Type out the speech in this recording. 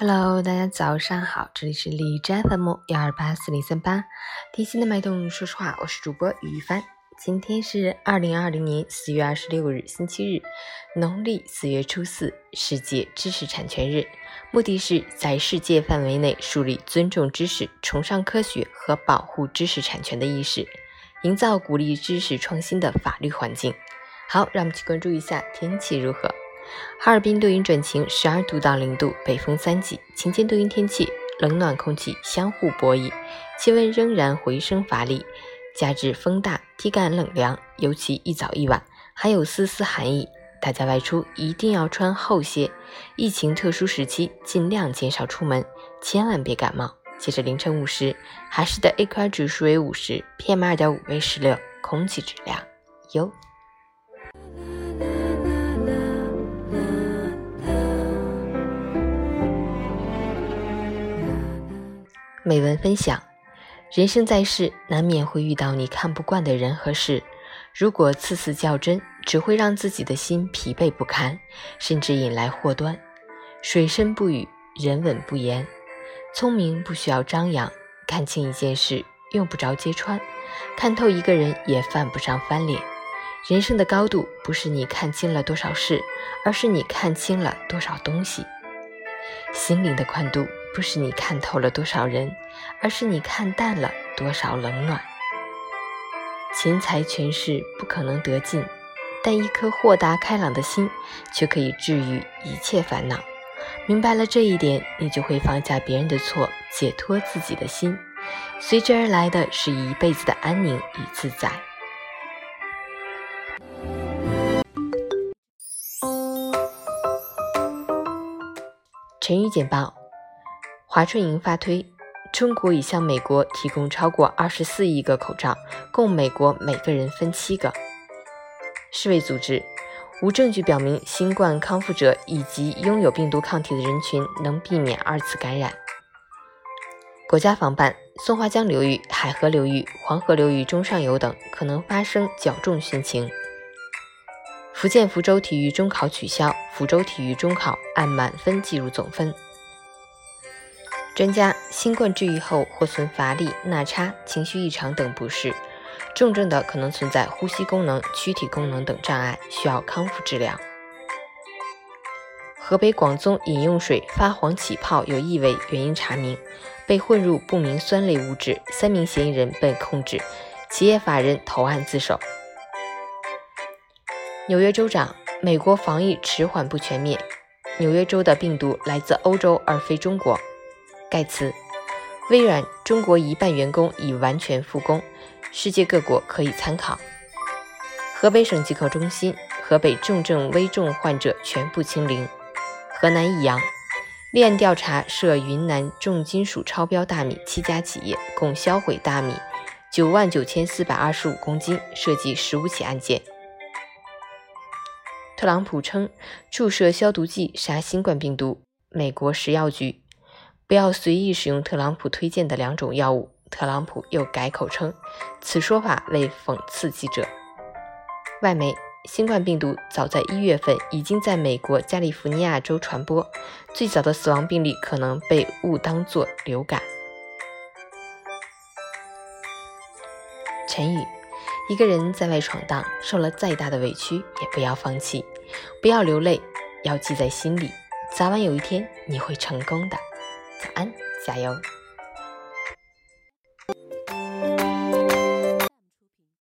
Hello，大家早上好，这里是李斋 FM 幺二八四零三八，贴心的脉动。说实话，我是主播于帆。今天是二零二零年四月二十六日，星期日，农历四月初四，世界知识产权日。目的是在世界范围内树立尊重知识、崇尚科学和保护知识产权的意识，营造鼓励知识创新的法律环境。好，让我们去关注一下天气如何。哈尔滨多云转晴，十二度到零度，北风三级，晴间多云天气，冷暖空气相互博弈，气温仍然回升乏力。加之风大，体感冷凉，尤其一早一晚还有丝丝寒意。大家外出一定要穿厚些。疫情特殊时期，尽量减少出门，千万别感冒。截至凌晨五时，海市的 AQI 指数为五十，PM 二点五为十六，空气质量优。美文分享：人生在世，难免会遇到你看不惯的人和事。如果次次较真，只会让自己的心疲惫不堪，甚至引来祸端。水深不语，人稳不言。聪明不需要张扬，看清一件事用不着揭穿，看透一个人也犯不上翻脸。人生的高度不是你看清了多少事，而是你看清了多少东西。心灵的宽度。不是你看透了多少人，而是你看淡了多少冷暖。钱财权势不可能得尽，但一颗豁达开朗的心却可以治愈一切烦恼。明白了这一点，你就会放下别人的错，解脱自己的心，随之而来的是一辈子的安宁与自在。成语简报。华春莹发推：中国已向美国提供超过二十四亿个口罩，供美国每个人分七个。世卫组织：无证据表明新冠康复者以及拥有病毒抗体的人群能避免二次感染。国家防办：松花江流域、海河流域、黄河流域中上游等可能发生较重汛情。福建福州体育中考取消，福州体育中考按满分计入总分。专家：新冠治愈后或存乏力、纳差、情绪异常等不适，重症的可能存在呼吸功能、躯体功能等障碍，需要康复治疗。河北广宗饮用水发黄起泡有异味，原因查明，被混入不明酸类物质，三名嫌疑人被控制，企业法人投案自首。纽约州长：美国防疫迟缓不全面，纽约州的病毒来自欧洲而非中国。盖茨，微软中国一半员工已完全复工，世界各国可以参考。河北省疾控中心，河北重症危重患者全部清零。河南益阳，立案调查涉云南重金属超标大米七家企业，共销毁大米九万九千四百二十五公斤，涉及十五起案件。特朗普称注射消毒剂杀新冠病毒，美国食药局。不要随意使用特朗普推荐的两种药物。特朗普又改口称，此说法为讽刺记者。外媒：新冠病毒早在一月份已经在美国加利福尼亚州传播，最早的死亡病例可能被误当作流感。陈宇：一个人在外闯荡，受了再大的委屈也不要放弃，不要流泪，要记在心里，早晚有一天你会成功的。早安，加油！